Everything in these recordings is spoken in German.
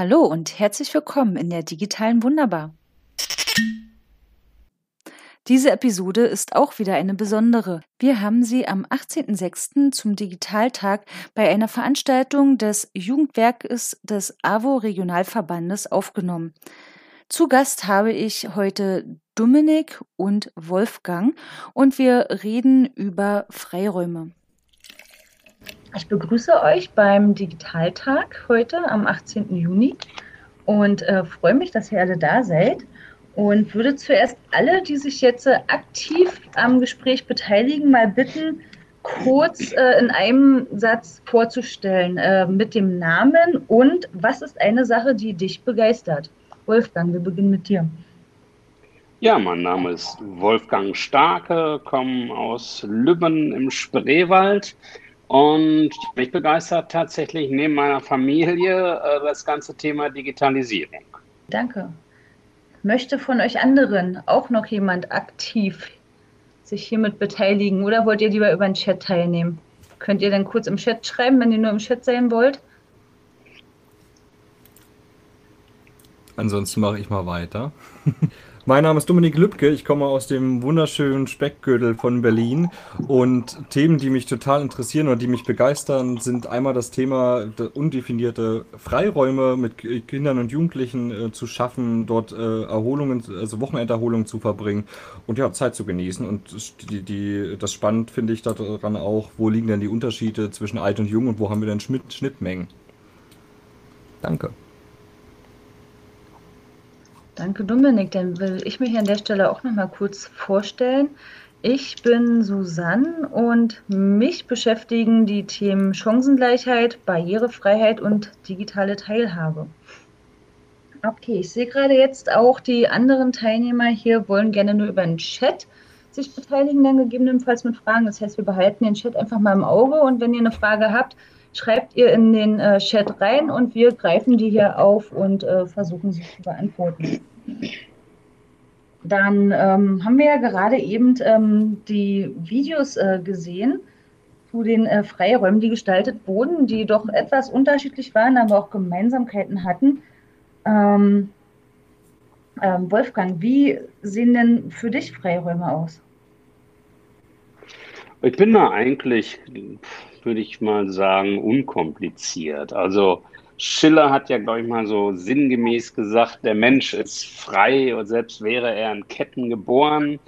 Hallo und herzlich willkommen in der digitalen Wunderbar. Diese Episode ist auch wieder eine besondere. Wir haben sie am 18.06. zum Digitaltag bei einer Veranstaltung des Jugendwerkes des AWO Regionalverbandes aufgenommen. Zu Gast habe ich heute Dominik und Wolfgang und wir reden über Freiräume. Ich begrüße euch beim Digitaltag heute am 18. Juni und äh, freue mich, dass ihr alle da seid und würde zuerst alle, die sich jetzt äh, aktiv am Gespräch beteiligen, mal bitten, kurz äh, in einem Satz vorzustellen äh, mit dem Namen und was ist eine Sache, die dich begeistert. Wolfgang, wir beginnen mit dir. Ja, mein Name ist Wolfgang Starke, komme aus Lübben im Spreewald und mich begeistert tatsächlich neben meiner Familie äh, das ganze Thema Digitalisierung. Danke. Möchte von euch anderen auch noch jemand aktiv sich hiermit beteiligen oder wollt ihr lieber über den Chat teilnehmen? Könnt ihr dann kurz im Chat schreiben, wenn ihr nur im Chat sein wollt? Ansonsten mache ich mal weiter. Mein Name ist Dominik Lübke, ich komme aus dem wunderschönen Speckgürtel von Berlin und Themen, die mich total interessieren oder die mich begeistern, sind einmal das Thema undefinierte Freiräume mit Kindern und Jugendlichen äh, zu schaffen, dort äh, Erholungen, also Wochenenderholungen zu verbringen und ja, Zeit zu genießen. Und die, die, das spannend finde ich daran auch, wo liegen denn die Unterschiede zwischen alt und jung und wo haben wir denn Schnittmengen. Danke. Danke, Dominik. Dann will ich mich an der Stelle auch noch mal kurz vorstellen. Ich bin Susanne und mich beschäftigen die Themen Chancengleichheit, Barrierefreiheit und digitale Teilhabe. Okay, ich sehe gerade jetzt auch die anderen Teilnehmer hier wollen gerne nur über den Chat sich beteiligen, dann gegebenenfalls mit Fragen. Das heißt, wir behalten den Chat einfach mal im Auge und wenn ihr eine Frage habt, schreibt ihr in den äh, Chat rein und wir greifen die hier auf und äh, versuchen sie zu beantworten. Dann ähm, haben wir ja gerade eben ähm, die Videos äh, gesehen zu den äh, Freiräumen, die gestaltet wurden, die doch etwas unterschiedlich waren, aber auch Gemeinsamkeiten hatten. Ähm, ähm Wolfgang, wie sehen denn für dich Freiräume aus? Ich bin da eigentlich, würde ich mal sagen, unkompliziert. Also Schiller hat ja, glaube ich, mal so sinngemäß gesagt, der Mensch ist frei und selbst wäre er in Ketten geboren.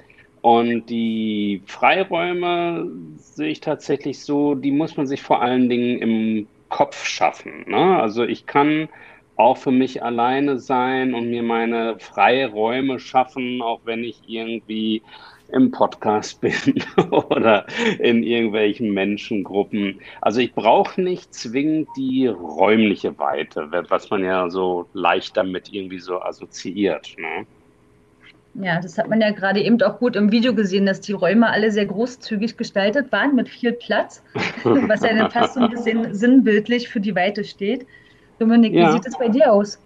Und die Freiräume sehe ich tatsächlich so, die muss man sich vor allen Dingen im Kopf schaffen. Ne? Also ich kann auch für mich alleine sein und mir meine Freiräume schaffen, auch wenn ich irgendwie im Podcast bin oder in irgendwelchen Menschengruppen. Also ich brauche nicht zwingend die räumliche Weite, was man ja so leicht damit irgendwie so assoziiert. Ne? Ja, das hat man ja gerade eben auch gut im Video gesehen, dass die Räume alle sehr großzügig gestaltet waren mit viel Platz, was ja dann fast so ein bisschen sinnbildlich für die Weite steht. Dominik, ja. wie sieht es bei dir aus?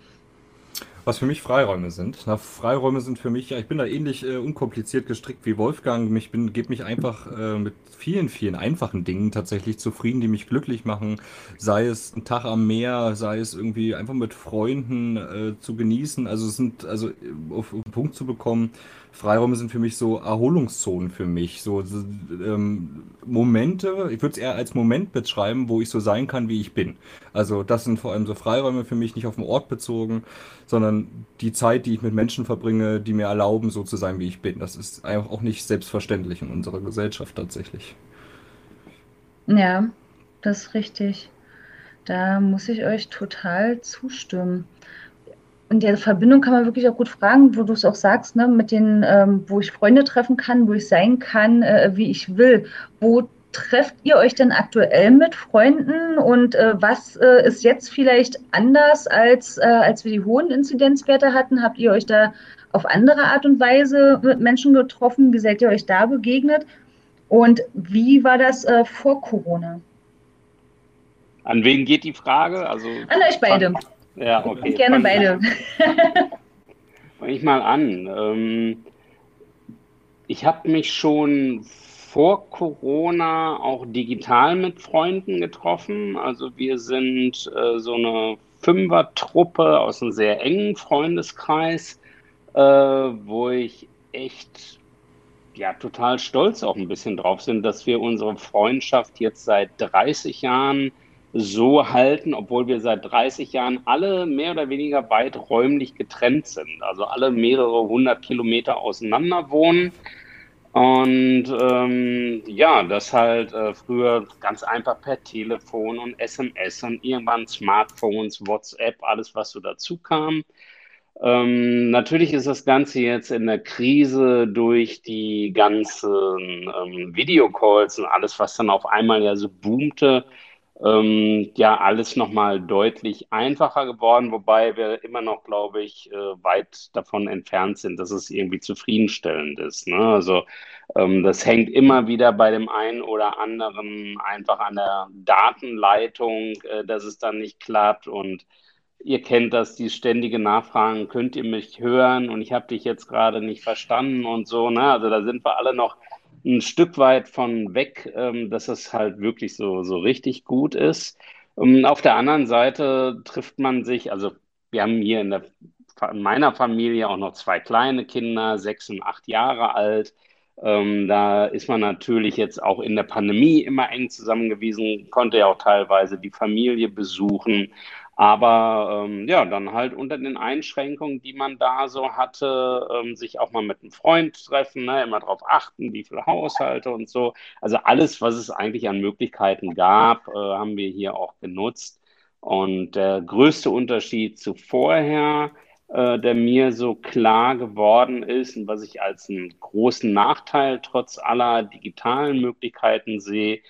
Was für mich Freiräume sind. Na, Freiräume sind für mich, ja, ich bin da ähnlich äh, unkompliziert gestrickt wie Wolfgang. Ich bin, gebe mich einfach äh, mit vielen, vielen einfachen Dingen tatsächlich zufrieden, die mich glücklich machen. Sei es ein Tag am Meer, sei es irgendwie einfach mit Freunden äh, zu genießen. Also es sind, also auf, auf den Punkt zu bekommen, Freiräume sind für mich so Erholungszonen für mich. So, ähm, Momente, ich würde es eher als Moment beschreiben, wo ich so sein kann, wie ich bin. Also das sind vor allem so Freiräume für mich, nicht auf den Ort bezogen, sondern die Zeit, die ich mit Menschen verbringe, die mir erlauben, so zu sein, wie ich bin. Das ist einfach auch nicht selbstverständlich in unserer Gesellschaft tatsächlich. Ja, das ist richtig. Da muss ich euch total zustimmen in der Verbindung kann man wirklich auch gut fragen, wo du es auch sagst, ne, mit den, ähm, wo ich Freunde treffen kann, wo ich sein kann, äh, wie ich will. Wo trefft ihr euch denn aktuell mit Freunden und äh, was äh, ist jetzt vielleicht anders, als, äh, als wir die hohen Inzidenzwerte hatten? Habt ihr euch da auf andere Art und Weise mit Menschen getroffen? Wie seid ihr euch da begegnet? Und wie war das äh, vor Corona? An wen geht die Frage? Also, An euch beide. Ja, okay. Gerne beide. Fange ich mal an. Ähm, ich habe mich schon vor Corona auch digital mit Freunden getroffen. Also wir sind äh, so eine Fünfer-Truppe aus einem sehr engen Freundeskreis, äh, wo ich echt ja total stolz auch ein bisschen drauf sind, dass wir unsere Freundschaft jetzt seit 30 Jahren so halten, obwohl wir seit 30 Jahren alle mehr oder weniger weit räumlich getrennt sind. Also alle mehrere hundert Kilometer auseinander wohnen. Und ähm, ja, das halt äh, früher ganz einfach per Telefon und SMS und irgendwann Smartphones, WhatsApp, alles, was so dazu kam. Ähm, natürlich ist das Ganze jetzt in der Krise durch die ganzen ähm, Videocalls und alles, was dann auf einmal ja so boomte, ähm, ja alles nochmal deutlich einfacher geworden, wobei wir immer noch, glaube ich, äh, weit davon entfernt sind, dass es irgendwie zufriedenstellend ist. Ne? Also ähm, das hängt immer wieder bei dem einen oder anderen einfach an der Datenleitung, äh, dass es dann nicht klappt und Ihr kennt das, die ständige Nachfragen, könnt ihr mich hören und ich habe dich jetzt gerade nicht verstanden und so. Ne? Also da sind wir alle noch ein Stück weit von weg, ähm, dass es halt wirklich so, so richtig gut ist. Um, ähm, auf der anderen Seite trifft man sich, also wir haben hier in, der, in meiner Familie auch noch zwei kleine Kinder, sechs und acht Jahre alt. Ähm, da ist man natürlich jetzt auch in der Pandemie immer eng zusammengewiesen, konnte ja auch teilweise die Familie besuchen. Aber ähm, ja, dann halt unter den Einschränkungen, die man da so hatte, ähm, sich auch mal mit einem Freund treffen, ne, immer darauf achten, wie viele Haushalte und so. Also alles, was es eigentlich an Möglichkeiten gab, äh, haben wir hier auch genutzt. Und der größte Unterschied zu vorher, äh, der mir so klar geworden ist und was ich als einen großen Nachteil trotz aller digitalen Möglichkeiten sehe,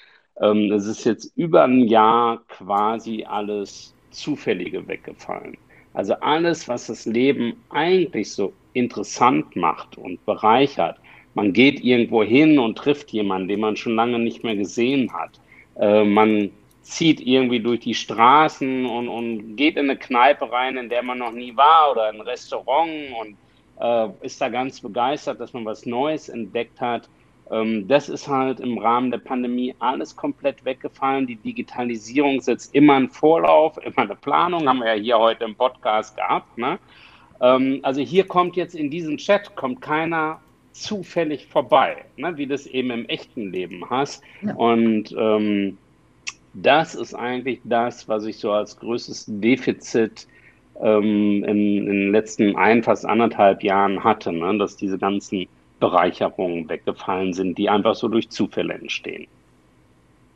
ähm, es ist jetzt über ein Jahr quasi alles Zufällige weggefallen. Also alles, was das Leben eigentlich so interessant macht und bereichert. Man geht irgendwo hin und trifft jemanden, den man schon lange nicht mehr gesehen hat. Äh, man zieht irgendwie durch die Straßen und, und geht in eine Kneipe rein, in der man noch nie war oder ein Restaurant und äh, ist da ganz begeistert, dass man was Neues entdeckt hat. Ähm, das ist halt im Rahmen der Pandemie alles komplett weggefallen. Die Digitalisierung setzt immer einen Vorlauf, immer eine Planung, haben wir ja hier heute im Podcast gehabt. Ne? Ähm, also hier kommt jetzt in diesem Chat, kommt keiner zufällig vorbei, ne? wie das eben im echten Leben hast. Ja. Und ähm, das ist eigentlich das, was ich so als größtes Defizit ähm, in, in, den letzten ein, fast anderthalb Jahren hatte, ne? dass diese ganzen Bereicherungen weggefallen sind, die einfach so durch Zufälle entstehen.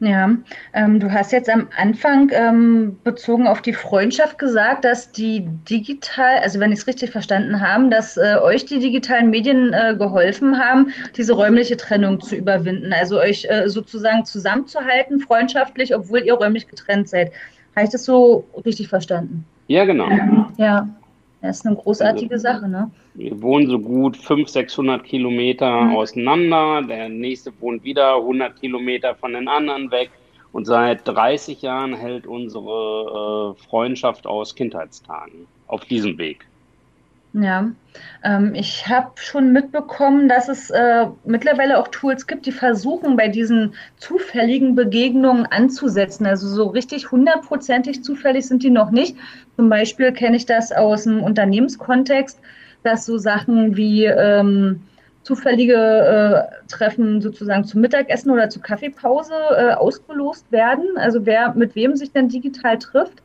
Ja, ähm, du hast jetzt am Anfang ähm, bezogen auf die Freundschaft gesagt, dass die digital, also wenn ich es richtig verstanden habe, dass äh, euch die digitalen Medien äh, geholfen haben, diese räumliche Trennung zu überwinden, also euch äh, sozusagen zusammenzuhalten, freundschaftlich, obwohl ihr räumlich getrennt seid. Habe ich das so richtig verstanden? Ja, genau. Ja, das ist eine großartige also, Sache, ne? Wir wohnen so gut 500, 600 Kilometer mhm. auseinander. Der nächste wohnt wieder 100 Kilometer von den anderen weg. Und seit 30 Jahren hält unsere äh, Freundschaft aus Kindheitstagen auf diesem Weg. Ja, ähm, ich habe schon mitbekommen, dass es äh, mittlerweile auch Tools gibt, die versuchen, bei diesen zufälligen Begegnungen anzusetzen. Also so richtig hundertprozentig zufällig sind die noch nicht. Zum Beispiel kenne ich das aus dem Unternehmenskontext, dass so Sachen wie ähm, zufällige äh, Treffen sozusagen zum Mittagessen oder zur Kaffeepause äh, ausgelost werden. Also wer mit wem sich dann digital trifft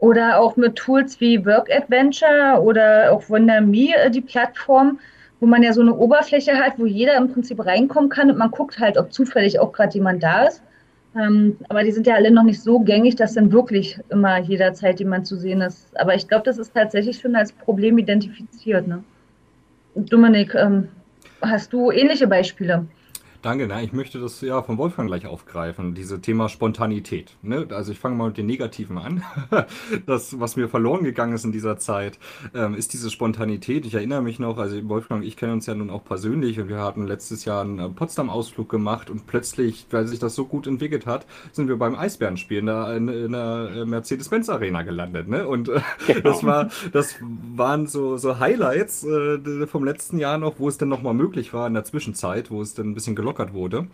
oder auch mit Tools wie Work Adventure oder auch WonderMe, äh, die Plattform, wo man ja so eine Oberfläche hat, wo jeder im Prinzip reinkommen kann und man guckt halt, ob zufällig auch gerade jemand da ist. Ähm, aber die sind ja alle noch nicht so gängig, dass dann wirklich immer jederzeit jemand zu sehen ist. Aber ich glaube, das ist tatsächlich schon als Problem identifiziert. Ne? Dominik, ähm, hast du ähnliche Beispiele? Danke, na, ich möchte das ja von Wolfgang gleich aufgreifen, diese Thema Spontanität. Ne? Also ich fange mal mit den Negativen an. das, was mir verloren gegangen ist in dieser Zeit, ähm, ist diese Spontanität. Ich erinnere mich noch, also Wolfgang ich kennen uns ja nun auch persönlich und wir hatten letztes Jahr einen äh, Potsdam-Ausflug gemacht und plötzlich, weil sich das so gut entwickelt hat, sind wir beim Eisbärenspielen da in, in der äh, Mercedes-Benz-Arena gelandet. Ne? Und äh, genau. das war, das waren so, so Highlights äh, vom letzten Jahr noch, wo es dann nochmal möglich war in der Zwischenzeit, wo es dann ein bisschen gelockt gelockert wurde.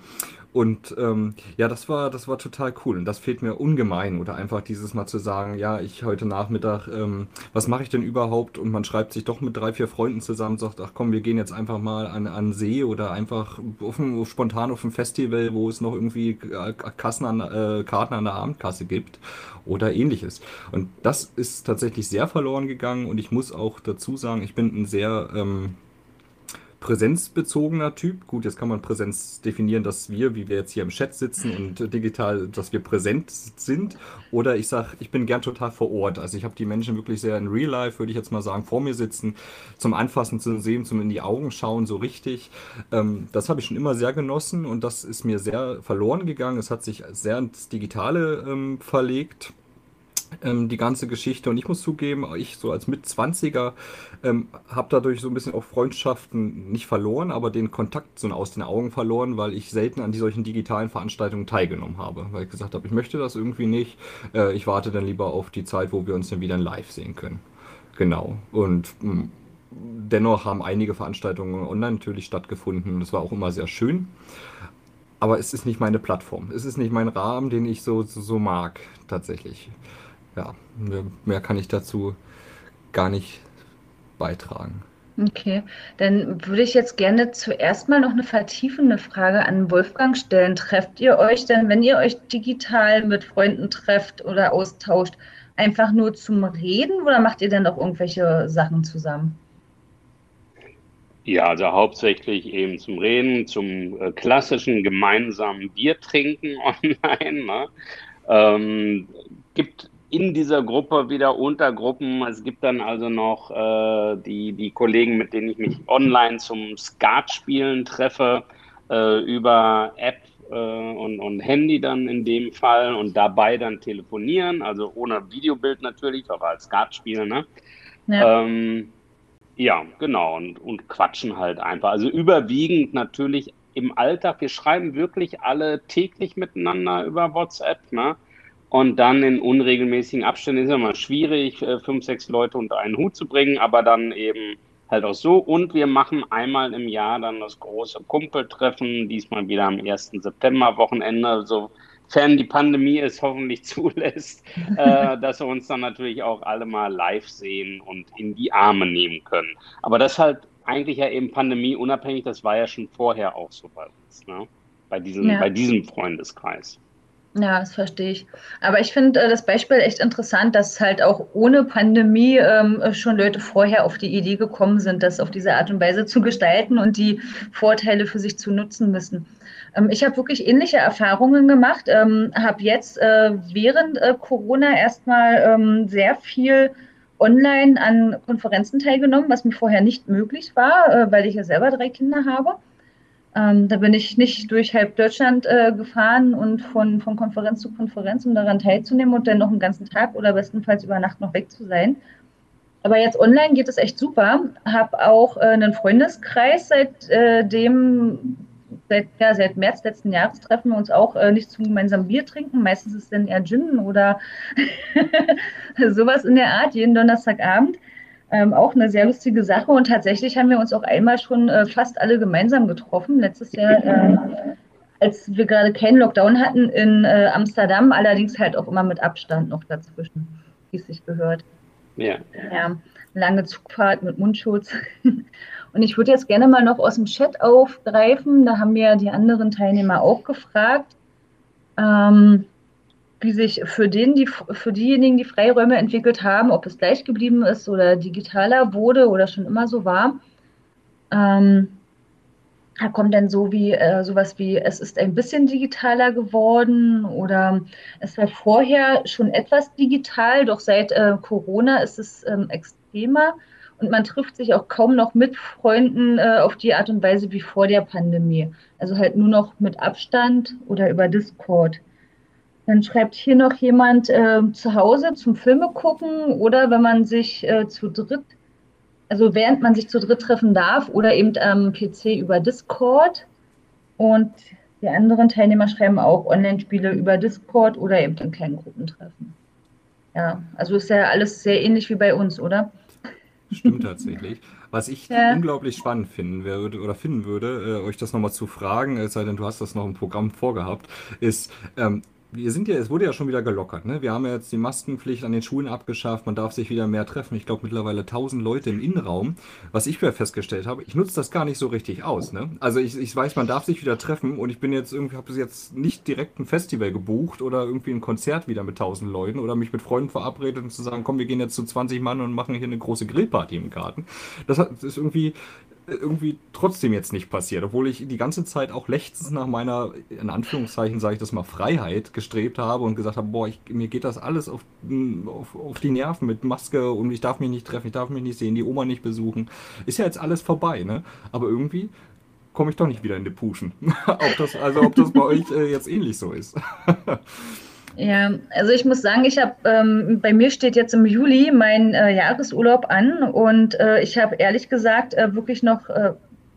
Und ähm, ja, das war, das war total cool. Und das fehlt mir ungemein. Oder einfach dieses Mal zu sagen, ja, ich heute Nachmittag, ähm, was mache ich denn überhaupt? Und man schreibt sich doch mit drei, vier Freunden zusammen sagt, ach komm, wir gehen jetzt einfach mal an, an See oder einfach auf ein, spontan auf ein Festival, wo es noch irgendwie äh, Kassen an, äh, Karten an der Abendkasse gibt oder ähnliches. Und das ist tatsächlich sehr verloren gegangen. Und ich muss auch dazu sagen, ich bin ein sehr ähm, präsenzbezogener Typ. Gut, jetzt kann man Präsenz definieren, dass wir, wie wir jetzt hier im Chat sitzen und digital, dass wir präsent sind. Oder ich sage, ich bin gern total vor Ort. Also ich habe die Menschen wirklich sehr in Real Life, würde ich jetzt mal sagen, vor mir sitzen, zum Anfassen, zum Sehen, zum in die Augen schauen, so richtig. Ähm, das habe ich schon immer sehr genossen und das ist mir sehr verloren gegangen. Es hat sich sehr ins Digitale ähm, verlegt ähm, die ganze Geschichte. Und ich muss zugeben, ich so als Mitzwanziger ähm, habe dadurch so ein bisschen auch Freundschaften nicht verloren, aber den Kontakt so aus den Augen verloren, weil ich selten an die solchen digitalen Veranstaltungen teilgenommen habe. Weil ich gesagt habe, ich möchte das irgendwie nicht. Äh, ich warte dann lieber auf die Zeit, wo wir uns dann wieder live sehen können. Genau. Und mh, hm, dennoch haben einige Veranstaltungen online natürlich stattgefunden. Das war auch immer sehr schön. Aber es ist nicht meine Plattform. Es ist nicht mein Rahmen, den ich so, so, so mag, tatsächlich ja, mehr, kann ich dazu gar nicht beitragen. Okay, dann würde ich jetzt gerne zuerst mal noch eine vertiefende Frage an Wolfgang stellen. Trefft ihr euch denn, wenn ihr euch digital mit Freunden trefft oder austauscht, einfach nur zum Reden oder macht ihr denn auch irgendwelche Sachen zusammen? Ja, also hauptsächlich eben zum Reden, zum äh, klassischen gemeinsamen Bier trinken online. Ne? Ähm, gibt in dieser Gruppe wieder Untergruppen. Es gibt dann also noch äh, die, die Kollegen, mit denen ich mich online zum Skatspielen treffe, äh, über App äh, und, und Handy dann in dem Fall und dabei dann telefonieren, also ohne Videobild natürlich, aber als Skatspiel, ne? Ja. Ähm, ja, genau, und, und quatschen halt einfach. Also überwiegend natürlich im Alltag. Wir schreiben wirklich alle täglich miteinander über WhatsApp, ne? Und dann in unregelmäßigen Abständen ist ja mal schwierig, äh, fünf, sechs Leute unter einen Hut zu bringen, aber dann eben halt auch so. Und wir machen einmal im Jahr dann das große Kumpeltreffen, diesmal wieder am 1. September-Wochenende, sofern die Pandemie es hoffentlich zulässt, äh, dass wir uns dann natürlich auch alle mal live sehen und in die Arme nehmen können. Aber das halt eigentlich ja eben pandemieunabhängig, das war ja schon vorher auch so bei uns, ne? bei, diesem, ja. bei diesem Freundeskreis. Ja, das verstehe ich. Aber ich finde äh, das Beispiel echt interessant, dass halt auch ohne Pandemie ähm, schon Leute vorher auf die Idee gekommen sind, das auf diese Art und Weise zu gestalten und die Vorteile für sich zu nutzen müssen. Ähm, ich habe wirklich ähnliche Erfahrungen gemacht, ähm, habe jetzt äh, während äh, Corona erstmal ähm, sehr viel online an Konferenzen teilgenommen, was mir vorher nicht möglich war, äh, weil ich ja selber drei Kinder habe. Ähm, da bin ich nicht durch halb Deutschland äh, gefahren und von, von Konferenz zu Konferenz, um daran teilzunehmen und dann noch einen ganzen Tag oder bestenfalls über Nacht noch weg zu sein. Aber jetzt online geht es echt super. Habe auch äh, einen Freundeskreis, seitdem, äh, seit, ja, seit März letzten Jahres treffen wir uns auch äh, nicht zum gemeinsamen Bier trinken. Meistens ist es dann eher Gin oder sowas in der Art, jeden Donnerstagabend. Ähm, auch eine sehr lustige Sache und tatsächlich haben wir uns auch einmal schon äh, fast alle gemeinsam getroffen. Letztes Jahr, äh, als wir gerade keinen Lockdown hatten in äh, Amsterdam, allerdings halt auch immer mit Abstand noch dazwischen, wie es sich gehört. Ja. ja. Lange Zugfahrt mit Mundschutz. Und ich würde jetzt gerne mal noch aus dem Chat aufgreifen. Da haben mir die anderen Teilnehmer auch gefragt. Ähm, wie sich für, den, die, für diejenigen, die Freiräume entwickelt haben, ob es gleich geblieben ist oder digitaler wurde oder schon immer so war. Ähm, da kommt dann so wie äh, sowas wie, es ist ein bisschen digitaler geworden oder es war vorher schon etwas digital, doch seit äh, Corona ist es ähm, extremer und man trifft sich auch kaum noch mit Freunden äh, auf die Art und Weise wie vor der Pandemie. Also halt nur noch mit Abstand oder über Discord. Dann schreibt hier noch jemand äh, zu Hause zum Filme gucken oder wenn man sich äh, zu dritt, also während man sich zu dritt treffen darf oder eben am PC über Discord. Und die anderen Teilnehmer schreiben auch Online-Spiele über Discord oder eben in kleinen Gruppen treffen. Ja, also ist ja alles sehr ähnlich wie bei uns, oder? Stimmt tatsächlich. Was ich ja. unglaublich spannend finden würde oder finden würde, äh, euch das nochmal zu fragen, es sei denn, du hast das noch im Programm vorgehabt, ist, ähm, wir sind ja, es wurde ja schon wieder gelockert, ne? Wir haben ja jetzt die Maskenpflicht an den Schulen abgeschafft, man darf sich wieder mehr treffen. Ich glaube mittlerweile 1000 Leute im Innenraum. Was ich festgestellt habe, ich nutze das gar nicht so richtig aus, ne? Also ich, ich weiß, man darf sich wieder treffen und ich bin jetzt irgendwie, habe jetzt nicht direkt ein Festival gebucht oder irgendwie ein Konzert wieder mit 1000 Leuten oder mich mit Freunden verabredet und zu sagen, komm, wir gehen jetzt zu 20 Mann und machen hier eine große Grillparty im Garten. Das ist irgendwie, irgendwie trotzdem jetzt nicht passiert, obwohl ich die ganze Zeit auch lechzend nach meiner, in Anführungszeichen sage ich das mal, Freiheit gestrebt habe und gesagt habe, boah, ich, mir geht das alles auf, auf, auf die Nerven mit Maske und ich darf mich nicht treffen, ich darf mich nicht sehen, die Oma nicht besuchen. Ist ja jetzt alles vorbei, ne? Aber irgendwie komme ich doch nicht wieder in die Puschen. ob das, also ob das bei euch äh, jetzt ähnlich so ist. Ja, also ich muss sagen, ich habe ähm, bei mir steht jetzt im Juli mein äh, Jahresurlaub an und äh, ich habe ehrlich gesagt äh, wirklich noch, äh,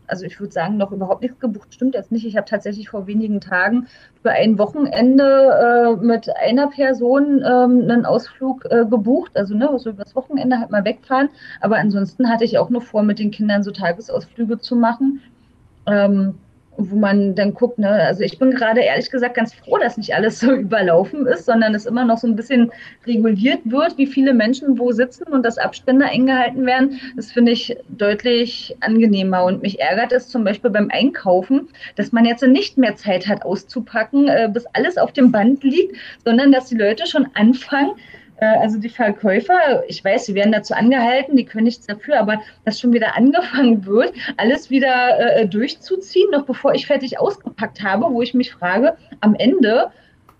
also ich würde sagen, noch überhaupt nichts gebucht. Stimmt jetzt nicht. Ich habe tatsächlich vor wenigen Tagen für ein Wochenende äh, mit einer Person ähm, einen Ausflug äh, gebucht, also ne, so übers Wochenende halt mal wegfahren. Aber ansonsten hatte ich auch noch vor, mit den Kindern so Tagesausflüge zu machen. Ähm, wo man dann guckt, ne, also ich bin gerade ehrlich gesagt ganz froh, dass nicht alles so überlaufen ist, sondern es immer noch so ein bisschen reguliert wird, wie viele Menschen wo sitzen und dass Abstände eingehalten werden. Das finde ich deutlich angenehmer. Und mich ärgert es zum Beispiel beim Einkaufen, dass man jetzt nicht mehr Zeit hat auszupacken, äh, bis alles auf dem Band liegt, sondern dass die Leute schon anfangen, also die Verkäufer, ich weiß, sie werden dazu angehalten, die können nichts dafür, aber dass schon wieder angefangen wird, alles wieder äh, durchzuziehen, noch bevor ich fertig ausgepackt habe, wo ich mich frage, am Ende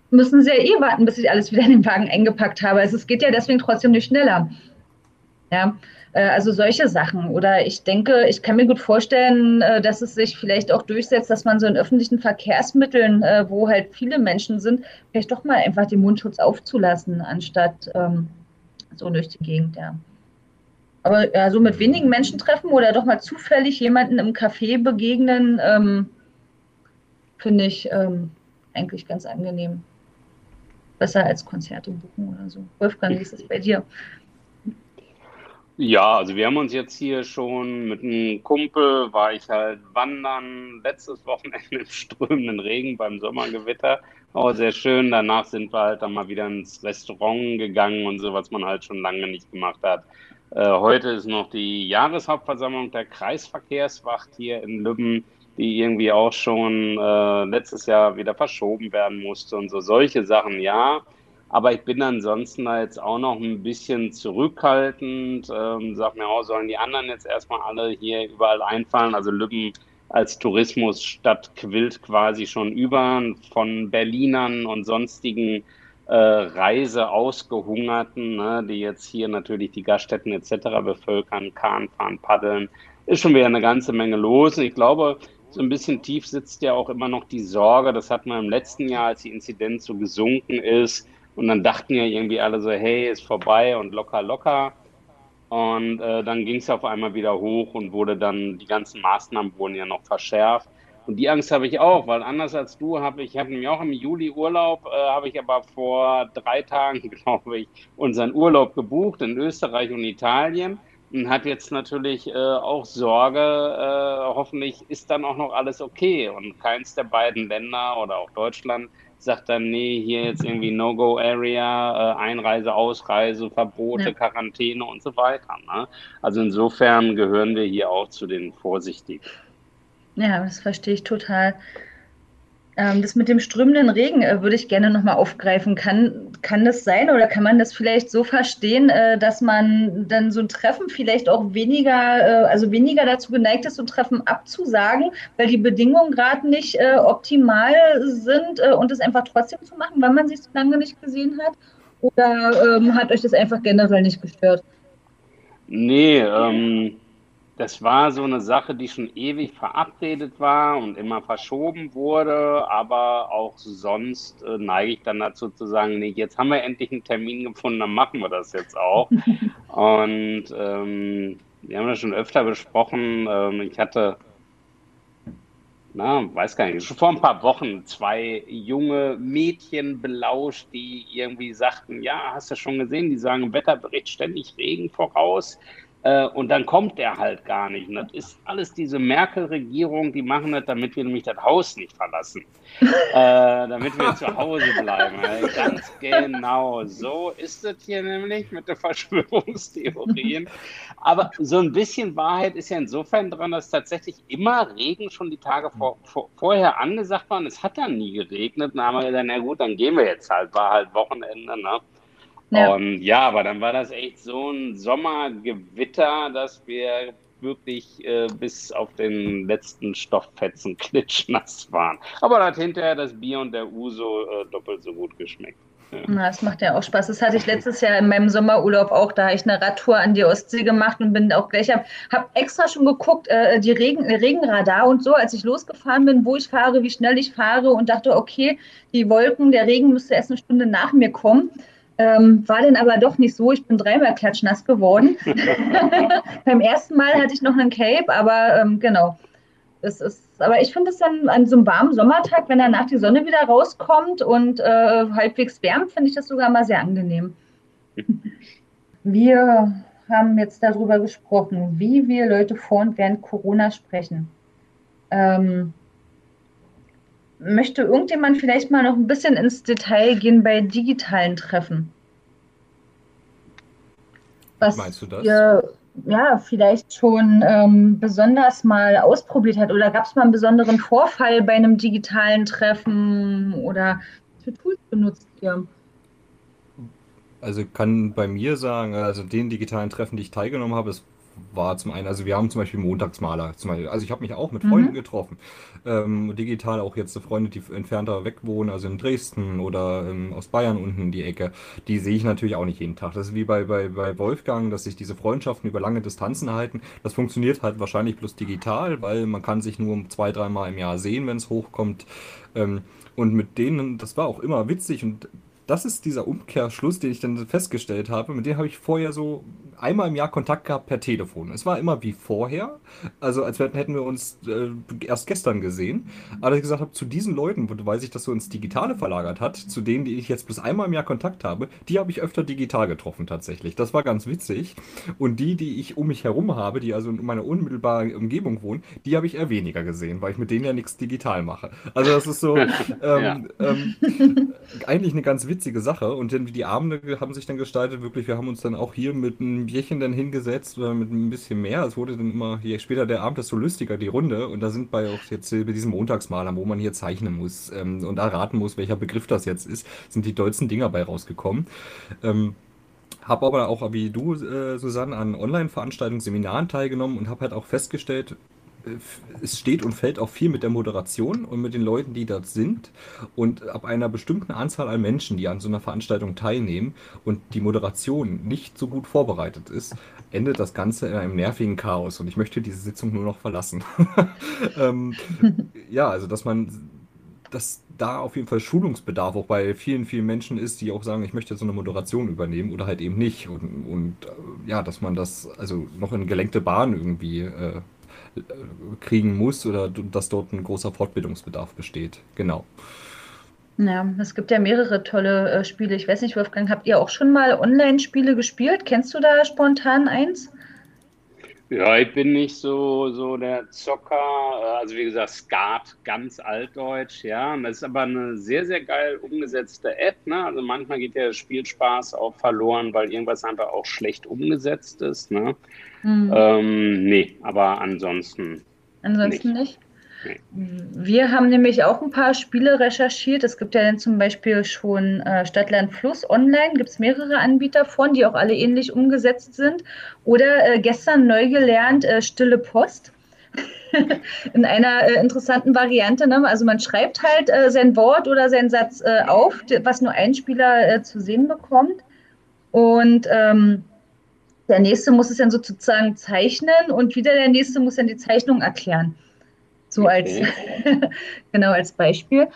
müssen sie ja eh warten, bis ich alles wieder in den Wagen eingepackt habe. Also es geht ja deswegen trotzdem nicht schneller. Ja, äh, also solche Sachen. Oder ich denke, ich kann mir gut vorstellen, äh, dass es sich vielleicht auch durchsetzt, dass man so in öffentlichen Verkehrsmitteln, äh, wo halt viele Menschen sind, vielleicht doch mal einfach den Mundschutz aufzulassen, anstatt ähm, so durch die Gegend, ja. Aber ja, so mit wenigen Menschen treffen oder doch mal zufällig jemanden im Café begegnen, ähm, finde ich ähm, eigentlich ganz angenehm. Besser als Konzerte buchen oder so. Wolfgang, wie ist es bei dir? Ja, also wir haben uns jetzt hier schon mit einem Kumpel, war ich halt wandern, letztes Wochenende im strömenden Regen beim Sommergewitter. Auch sehr schön. Danach sind wir halt dann mal wieder ins Restaurant gegangen und so, was man halt schon lange nicht gemacht hat. Äh, heute ist noch die Jahreshauptversammlung der Kreisverkehrswacht hier in Lübben, die irgendwie auch schon äh, letztes Jahr wieder verschoben werden musste und so. Solche Sachen, ja. Aber ich bin ansonsten da jetzt auch noch ein bisschen zurückhaltend. Ähm, sag mir auch, sollen die anderen jetzt erstmal alle hier überall einfallen? Also Lübben als Tourismusstadt quillt quasi schon über von Berlinern und sonstigen äh, Reise ausgehungerten, ne, die jetzt hier natürlich die Gaststätten etc. bevölkern, Kahn fahren, paddeln. Ist schon wieder eine ganze Menge los. Und ich glaube, so ein bisschen tief sitzt ja auch immer noch die Sorge, das hat man im letzten Jahr, als die Inzidenz so gesunken ist, und dann dachten ja irgendwie alle so, hey, ist vorbei und locker, locker. Und äh, dann ging es auf einmal wieder hoch und wurde dann, die ganzen Maßnahmen wurden ja noch verschärft. Und die Angst habe ich auch, weil anders als du habe ich, habe nämlich auch im Juli Urlaub, äh, habe ich aber vor drei Tagen, glaube ich, unseren Urlaub gebucht in Österreich und Italien und habe jetzt natürlich äh, auch Sorge, äh, hoffentlich ist dann auch noch alles okay und keins der beiden Länder oder auch Deutschland sagt dann, nee, hier jetzt irgendwie No-Go-Area, äh, Einreise, Ausreise, Verbote, ja. Quarantäne und so weiter. Ne? Also insofern gehören wir hier auch zu den Vorsichtigen. Ja, das verstehe ich total. Ähm, das mit dem strömenden Regen äh, würde ich gerne nochmal aufgreifen. Kann, kann das sein oder kann man das vielleicht so verstehen, äh, dass man dann so ein Treffen vielleicht auch weniger, äh, also weniger dazu geneigt ist, so ein Treffen abzusagen, weil die Bedingungen gerade nicht optimal sind und es einfach trotzdem zu machen, weil man sich so lange nicht gesehen hat? Oder ähm, hat euch das einfach generell nicht gestört? Nee, ähm, das war so eine Sache, die schon ewig verabredet war und immer verschoben wurde, aber auch sonst äh, neige ich dann dazu zu sagen, nee, jetzt haben wir endlich einen Termin gefunden, dann machen wir das jetzt auch. und ähm, wir haben das schon öfter besprochen. Ähm, ich hatte, na, weiß gar nicht, schon vor ein paar Wochen zwei junge Mädchen belauscht, die irgendwie sagten, ja, hast du schon gesehen, die sagen im Wetterbericht ständig Regen voraus Äh, und dann kommt der halt gar nicht. Und das ist alles diese Merkel-Regierung, die machen das, damit wir nämlich das Haus nicht verlassen. äh, damit wir zu Hause bleiben. Ganz genau. So ist es hier nämlich mit den Verschwörungstheorien. Aber so ein bisschen Wahrheit ist ja insofern dran, dass tatsächlich immer Regen schon die Tage vor, vor, vorher angesagt war. Und es hat dann nie geregnet. Dann haben wir gesagt, na gut, dann gehen wir jetzt halt. War halt Wochenende. Ne? Ja. Und ja, aber dann war das echt so ein Sommergewitter, dass wir wirklich äh, bis auf den letzten Stofffetzen klitschnass waren. Aber da hat hinterher das Bier und der Uso äh, doppelt so gut geschmeckt. Ja. Na, das macht ja auch Spaß. Das hatte ich letztes Jahr in meinem Sommerurlaub auch. Da habe ich eine Radtour an die Ostsee gemacht und bin auch gleich, habe hab extra schon geguckt, äh, die Regen, Regenradar und so, als ich losgefahren bin, wo ich fahre, wie schnell ich fahre und dachte, okay, die Wolken, der Regen müsste erst eine Stunde nach mir kommen. Ähm, war denn aber doch nicht so. Ich bin dreimal klatschnass geworden. Beim ersten Mal hatte ich noch einen Cape, aber ähm, genau. Es ist, aber ich finde es dann an so einem warmen Sommertag, wenn danach die Sonne wieder rauskommt und äh, halbwegs wärmt, finde ich das sogar mal sehr angenehm. Wir haben jetzt darüber gesprochen, wie wir Leute vor und während Corona sprechen. Ähm, Möchte irgendjemand vielleicht mal noch ein bisschen ins Detail gehen bei digitalen Treffen? Was Meinst du das? Ihr, ja, vielleicht schon ähm, besonders mal ausprobiert hat oder gab es mal einen besonderen Vorfall bei einem digitalen Treffen oder für Tools benutzt ihr? Also kann bei mir sagen, also den digitalen Treffen, die ich teilgenommen habe, es war zum einen, also wir haben zum Beispiel Montagsmaler, zum Beispiel, also ich habe mich auch mit Freunden mhm. getroffen, ähm, digital auch jetzt Freunde, die entfernter weg wohnen, also in Dresden oder ähm, aus Bayern unten in die Ecke, die sehe ich natürlich auch nicht jeden Tag. Das ist wie bei, bei, bei Wolfgang, dass sich diese Freundschaften über lange Distanzen halten. Das funktioniert halt wahrscheinlich bloß digital, weil man kann sich nur zwei, dreimal im Jahr sehen, wenn es hochkommt. Ähm, und mit denen, das war auch immer witzig und das ist dieser Umkehrschluss, den ich dann festgestellt habe. Mit dem habe ich vorher so einmal im Jahr Kontakt gehabt per Telefon. Es war immer wie vorher, also als hätten wir uns äh, erst gestern gesehen. Aber ich gesagt habe, zu diesen Leuten, weil sich das so ins Digitale verlagert hat, zu denen, die ich jetzt bis einmal im Jahr Kontakt habe, die habe ich öfter digital getroffen tatsächlich. Das war ganz witzig. Und die, die ich um mich herum habe, die also in meiner unmittelbaren Umgebung wohnen, die habe ich eher weniger gesehen, weil ich mit denen ja nichts digital mache. Also das ist so ähm, ja. ähm, eigentlich eine ganz witzige Sache. Und dann die Abende haben sich dann gestaltet, wirklich, wir haben uns dann auch hier mit einem Bierchen dann hingesetzt oder mit ein bisschen mehr. Es wurde dann immer, je später der Abend, desto lustiger die Runde. Und da sind bei auch jetzt bei diesem Montagsmaler, wo man hier zeichnen muss ähm, und erraten muss, welcher Begriff das jetzt ist, sind die dollsten Dinger bei rausgekommen. Ähm, habe aber auch wie du, äh, Susanne, an Online-Veranstaltungen, Seminaren teilgenommen und habe halt auch festgestellt, es steht und fällt auch viel mit der Moderation und mit den Leuten, die dort sind. Und ab einer bestimmten Anzahl an Menschen, die an so einer Veranstaltung teilnehmen und die Moderation nicht so gut vorbereitet ist, endet das Ganze in einem nervigen Chaos. Und ich möchte diese Sitzung nur noch verlassen. ähm, ja, also dass man dass da auf jeden Fall Schulungsbedarf auch bei vielen, vielen Menschen ist, die auch sagen, ich möchte so eine Moderation übernehmen oder halt eben nicht. Und, und äh, ja, dass man das also noch in gelenkte Bahn irgendwie äh, kriegen muss oder dass dort ein großer Fortbildungsbedarf besteht. Genau. Ja, es gibt ja mehrere tolle äh, Spiele. Ich weiß nicht, Wolfgang, habt ihr auch schon mal Online-Spiele gespielt? Kennst du da spontan eins? Ja, ich bin nicht so, so der Zocker. Also wie gesagt, Skat, ganz altdeutsch, ja. Und das ist aber eine sehr, sehr geil umgesetzte App. Ne? Also manchmal geht der Spielspaß auch verloren, weil irgendwas einfach auch schlecht umgesetzt ist. Ne? Mhm. Ähm, nee, aber ansonsten. Ansonsten nicht? nicht? Wir haben nämlich auch ein paar Spiele recherchiert. Es gibt ja dann zum Beispiel schon äh, Stadtland Fluss online, gibt es mehrere Anbieter von, die auch alle ähnlich umgesetzt sind. Oder äh, gestern neu gelernt äh, Stille Post. in einer äh, interessanten Variante. Ne? Also man schreibt halt äh, sein Wort oder seinen Satz äh, auf, was nur ein Spieler äh, zu sehen bekommt. Und ähm, der nächste muss es dann sozusagen zeichnen und wieder der nächste muss dann die Zeichnung erklären. So als, genau als Beispiel.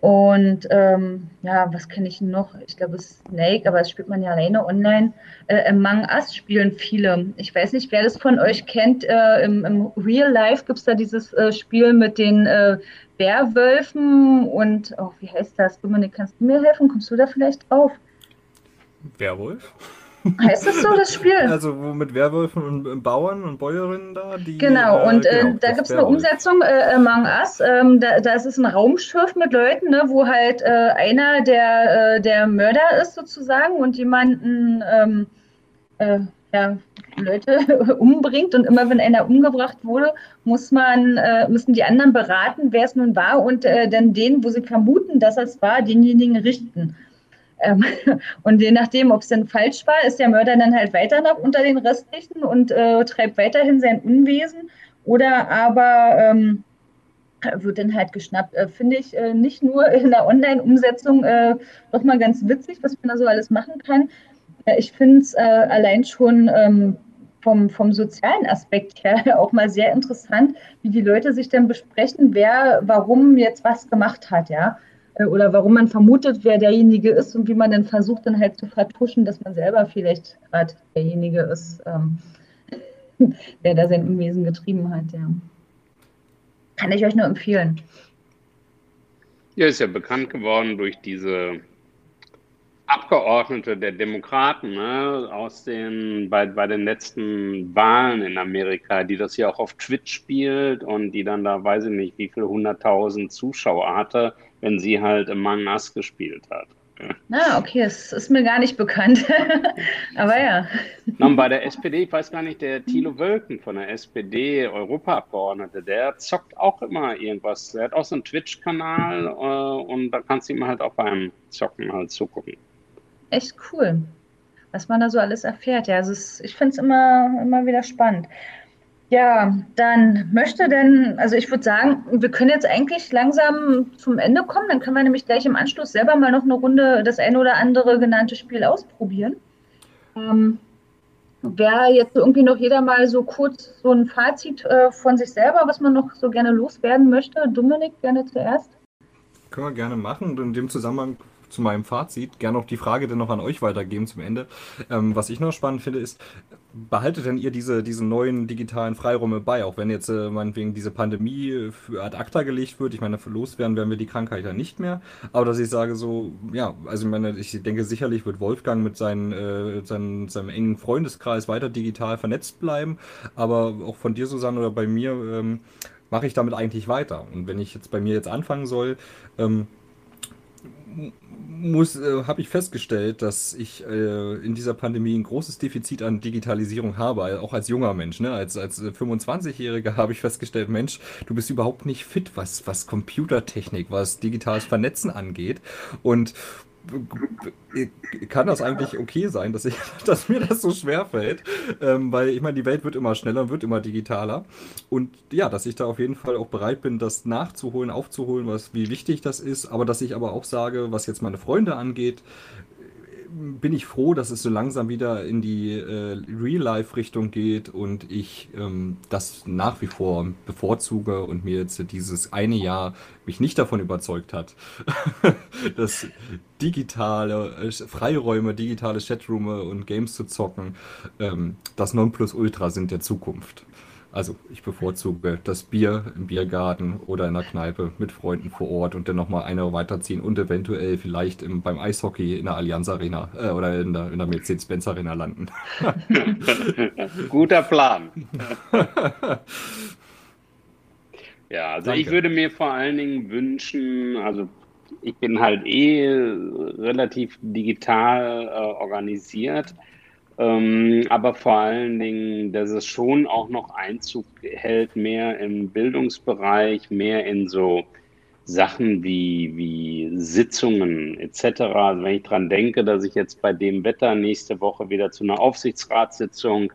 Und ähm, ja, was kenne ich noch? Ich glaube, Snake, aber das spielt man ja alleine online. Äh, Among Us spielen viele. Ich weiß nicht, wer das von euch kennt. Äh, im, im, Real Life gibt es da dieses äh, Spiel mit den äh, Werwölfen und, oh, wie heißt das? Dominik, kannst du mir helfen? Kommst du da vielleicht drauf? Werwolf? Heißt das so, das Spiel? Also wo mit Werwölfen und Bauern und Bäuerinnen da? Die, genau, äh, und äh, genau, da gibt es eine Umsetzung, äh, Among Us, ähm, da, da ist es ein Raumschiff mit Leuten, ne, wo halt äh, einer der, äh, der Mörder ist sozusagen und jemanden ähm, äh, ja, Leute umbringt und immer wenn einer umgebracht wurde, muss man, müssen die anderen beraten, wer es nun war und dann den, wo sie vermuten, dass es war, denjenigen richten. Ähm, und je nachdem, ob es denn falsch war, ist der Mörder dann halt weiter noch unter den Restlichen und äh, treibt weiterhin sein Unwesen. Oder aber ähm, wird dann halt geschnappt. Äh, Finde ich äh, nicht nur in der Online-Umsetzung äh, doch mal ganz witzig, was man da so alles machen kann. Äh, ich finde es äh, allein schon ähm, vom, vom sozialen Aspekt her auch mal sehr interessant, wie die Leute sich dann besprechen, wer warum jetzt was gemacht hat, ja. Äh, oder warum man vermutet, wer derjenige ist und wie man dann versucht, dann halt zu vertuschen, dass man selber vielleicht gerade derjenige ist, ähm, der da sein Unwesen getrieben hat. Ja. Kann ich euch nur empfehlen. Ja, ist ja bekannt geworden durch diese Abgeordnete der Demokraten ne, aus den, bei, bei den letzten Wahlen in Amerika, die das ja auch auf Twitch spielt und die dann da, weiß ich nicht, wie viele hunderttausend Zuschauer hatte, wenn sie halt Among Us gespielt hat. Ah, okay, das ist mir gar nicht bekannt. Aber ja. Und bei der SPD, ich weiß gar nicht, der Thilo Wölken von der SPD, Europaabgeordnete, der zockt auch immer irgendwas. Der hat auch so einen Twitch-Kanal äh, und da kannst du ihm halt auch beim Zocken halt zugucken. Echt cool, was man da so alles erfährt. Ja, also es, ich finde es immer, immer wieder spannend. Ja, dann möchte denn, also ich würde sagen, wir können jetzt eigentlich langsam zum Ende kommen. Dann können wir nämlich gleich im Anschluss selber mal noch eine Runde das eine oder andere genannte Spiel ausprobieren. Ähm, Wäre jetzt irgendwie noch jeder mal so kurz so ein Fazit äh, von sich selber, was man noch so gerne loswerden möchte? Dominik, gerne zuerst. Können wir gerne machen. Und in dem Zusammenhang zu meinem Fazit gerne auch die Frage dann noch an euch weitergeben zum Ende. Ähm, was ich noch spannend finde, ist, behaltet denn ihr diese, diese neuen digitalen Freiräume bei, auch wenn jetzt äh, meinetwegen diese Pandemie für ad acta gelegt wird? Ich meine, loswerden werden wir die Krankheit ja nicht mehr. Aber dass ich sage so, ja, also ich meine, ich denke sicherlich wird Wolfgang mit seinen, äh, seinen, seinem engen Freundeskreis weiter digital vernetzt bleiben. Aber auch von dir, Susanne, oder bei mir, ähm, mache ich damit eigentlich weiter. Und wenn ich jetzt bei mir jetzt anfangen soll, ähm, muss, äh, habe ich festgestellt, dass ich äh, in dieser Pandemie ein großes Defizit an Digitalisierung habe, auch als junger Mensch. Ne? Als, als 25-Jähriger äh, habe ich festgestellt, Mensch, du bist überhaupt nicht fit, was, was Computertechnik, was digitales Vernetzen angeht. Und kann das eigentlich okay sein, dass, ich, dass mir das so schwer fällt, ähm, weil ich meine, die Welt wird immer schneller, wird immer digitaler. Und ja, dass ich da auf jeden Fall auch bereit bin, das nachzuholen, aufzuholen, was wie wichtig das ist, aber dass ich aber auch sage, was jetzt meine Freunde angeht, bin ich froh, dass es so langsam wieder in die äh, Real-Life-Richtung geht und ich ähm, das nach wie vor bevorzuge und mir jetzt dieses eine Jahr mich nicht davon überzeugt hat, dass digitale äh, Freiräume, digitale Chaträume und Games zu zocken, ähm, das Nonplusultra sind der Zukunft. Also ich bevorzuge das Bier im Biergarten oder in der Kneipe mit Freunden vor Ort und dann nochmal eine weiterziehen und eventuell vielleicht im, beim Eishockey in der Allianz Arena äh, oder in der, in der Mercedes-Benz Arena landen. Guter Plan. ja, also Danke. ich würde mir vor allen Dingen wünschen, also ich bin halt eh relativ digital äh, organisiert ähm, aber vor allen Dingen, dass es schon auch noch Einzug hält, mehr im Bildungsbereich, mehr in so Sachen wie, wie Sitzungen etc. Also wenn ich dran denke, dass ich jetzt bei dem Wetter nächste Woche wieder zu einer Aufsichtsratssitzung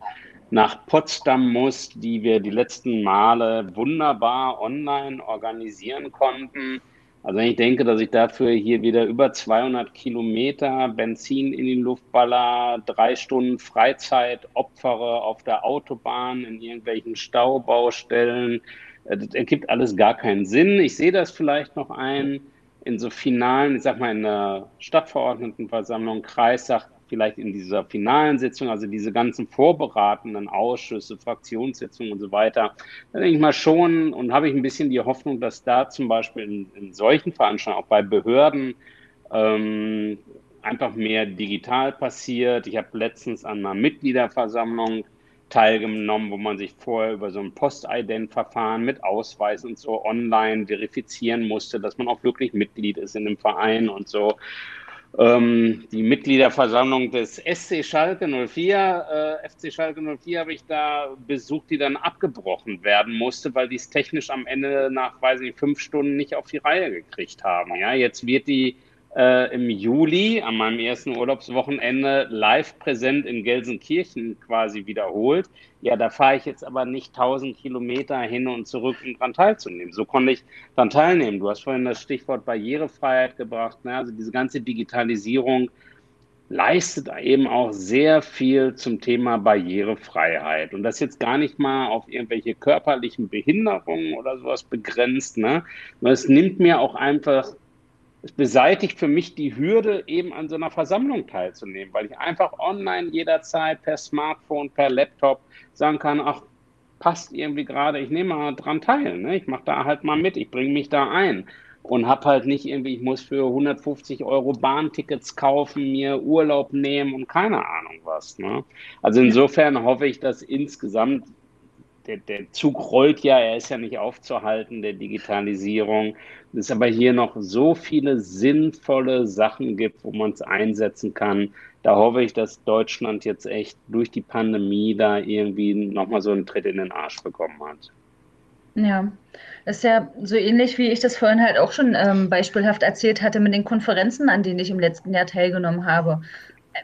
nach Potsdam muss, die wir die letzten Male wunderbar online organisieren konnten also wenn ich denke, dass ich dafür hier wieder über 200 Kilometer Benzin in die Luft baller, drei Stunden Freizeit opfere auf der Autobahn, in irgendwelchen Staubaustellen, äh, das ergibt alles gar keinen Sinn. Ich sehe das vielleicht noch ein in so finalen, ich sag mal in der Stadtverordnetenversammlung, Kreistag, vielleicht in dieser finalen Sitzung, also diese ganzen vorberatenden Ausschüsse, Fraktionssitzungen und so weiter, da denke ich mal schon und habe ich ein bisschen die Hoffnung, dass da zum Beispiel in, in solchen Veranstaltungen, auch bei Behörden, ähm, einfach mehr digital passiert. Ich habe letztens an einer Mitgliederversammlung teilgenommen, wo man sich vorher über so ein Postident-Verfahren mit Ausweis und so online verifizieren musste, dass man auch wirklich Mitglied ist in dem Verein und so. Ähm, die Mitgliederversammlung des SC Schalke 04, äh, FC Schalke 04 habe ich da besucht, die dann abgebrochen werden musste, weil die es technisch am Ende nach, weiß ich, fünf Stunden nicht auf die Reihe gekriegt haben. Ja, jetzt wird die äh, im Juli an meinem ersten Urlaubswochenende live präsent in Gelsenkirchen quasi wiederholt. Ja, da fahre ich jetzt aber nicht 1000 Kilometer hin und zurück, um daran teilzunehmen. So konnte ich daran teilnehmen. Du hast vorhin das Stichwort Barrierefreiheit gebracht. Ne? Also diese ganze Digitalisierung leistet eben auch sehr viel zum Thema Barrierefreiheit. Und das jetzt gar nicht mal auf irgendwelche körperlichen Behinderungen oder sowas begrenzt. Ne? Es nimmt mir auch einfach es beseitigt für mich die Hürde, eben an so einer Versammlung teilzunehmen, weil ich einfach online jederzeit per Smartphone, per Laptop sagen kann, ach, passt irgendwie gerade, ich nehme mal dran teil, ne? ich mache da halt mal mit, ich bringe mich da ein und habe halt nicht irgendwie, ich muss für 150 Euro Bahntickets kaufen, mir Urlaub nehmen und keine Ahnung was. Ne? Also insofern hoffe ich, dass insgesamt der, der Zug rollt ja, er ist ja nicht aufzuhalten, der Digitalisierung. Es aber hier noch so viele sinnvolle Sachen gibt, wo man es einsetzen kann. Da hoffe ich, dass Deutschland jetzt echt durch die Pandemie da irgendwie nochmal so einen Tritt in den Arsch bekommen hat. Ja, das ist ja so ähnlich, wie ich das vorhin halt auch schon ähm, beispielhaft erzählt hatte mit den Konferenzen, an denen ich im letzten Jahr teilgenommen habe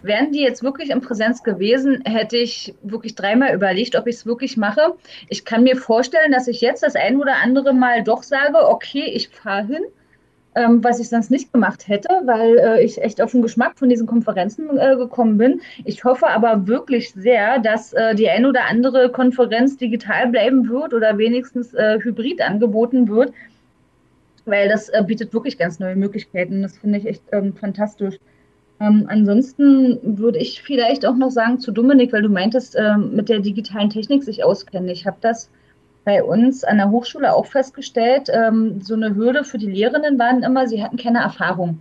wären die jetzt wirklich in Präsenz gewesen, hätte ich wirklich dreimal überlegt, ob ich es wirklich mache. Ich kann mir vorstellen, dass ich jetzt das ein oder andere Mal doch sage, okay, ich fahre hin, ähm, was ich sonst nicht gemacht hätte, weil äh, ich echt auf den Geschmack von diesen Konferenzen äh, gekommen bin. Ich hoffe aber wirklich sehr, dass äh, die ein oder andere Konferenz digital bleiben wird oder wenigstens äh, hybrid angeboten wird, weil das äh, bietet wirklich ganz neue Möglichkeiten. Das finde ich echt ähm, fantastisch. Ähm, ansonsten würde ich vielleicht auch noch sagen zu Dominik, weil du meintest, ähm, mit der digitalen Technik sich auskennen. Ich habe das bei uns an der Hochschule auch festgestellt. Ähm, so eine Hürde für die Lehrenden waren immer, sie hatten keine Erfahrung.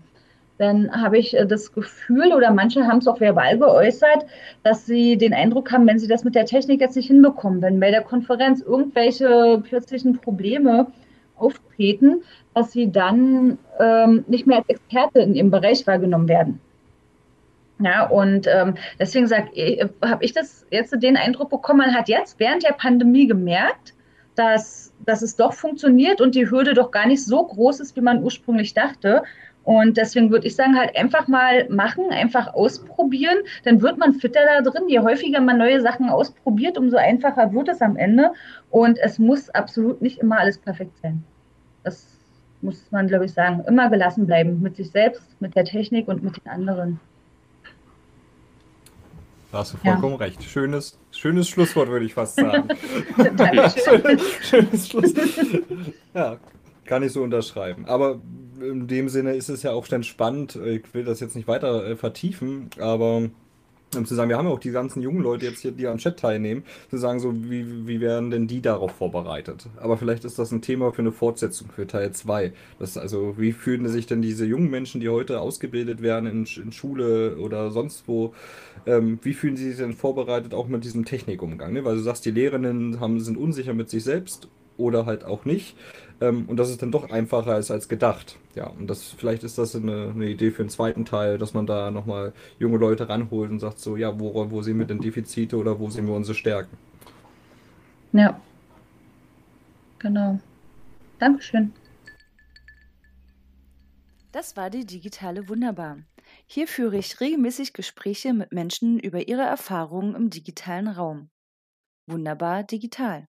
Dann habe ich äh, das Gefühl, oder manche haben es auch verbal geäußert, dass sie den Eindruck haben, wenn sie das mit der Technik jetzt nicht hinbekommen, wenn bei der Konferenz irgendwelche plötzlichen Probleme auftreten, dass sie dann ähm, nicht mehr als Experte in ihrem Bereich wahrgenommen werden. Ja, und ähm, deswegen habe ich das jetzt den Eindruck bekommen, man hat jetzt während der Pandemie gemerkt, dass, dass es doch funktioniert und die Hürde doch gar nicht so groß ist, wie man ursprünglich dachte. Und deswegen würde ich sagen, halt einfach mal machen, einfach ausprobieren. Dann wird man fitter da drin. Je häufiger man neue Sachen ausprobiert, umso einfacher wird es am Ende. Und es muss absolut nicht immer alles perfekt sein. Das muss man, glaube ich, sagen. Immer gelassen bleiben mit sich selbst, mit der Technik und mit den anderen. Da hast du vollkommen ja. recht. Schönes, schönes Schlusswort, würde ich fast sagen. schönes, schönes Schluss. Ja, kann ich so unterschreiben. Aber in dem Sinne ist es ja auch dann spannend. Ich will das jetzt nicht weiter äh, vertiefen, aber um zu sagen, wir haben ja auch die ganzen jungen Leute jetzt hier, die am Chat teilnehmen, zu sagen, so, wie, wie werden denn die darauf vorbereitet? Aber vielleicht ist das ein Thema für eine Fortsetzung, für Teil 2. also, wie fühlen sich denn diese jungen Menschen, die heute ausgebildet werden in, in Schule oder sonst wo, ähm, wie fühlen sie sich denn vorbereitet auch mit diesem Technikumgang? Ne? Weil du sagst, die Lehrerinnen haben, sind unsicher mit sich selbst oder halt auch nicht. Ähm, und dass es dann doch einfacher ist als gedacht. Ja, und das vielleicht ist das eine, eine Idee für den zweiten Teil, dass man da nochmal junge Leute ranholt und sagt so, ja, wo, wo sehen wir denn Defizite oder wo sehen wir unsere Stärken? Ja. Genau. Dankeschön. Das war die digitale Wunderbar. Hier führe ich regelmäßig Gespräche mit Menschen über ihre Erfahrungen im digitalen Raum. Wunderbar digital.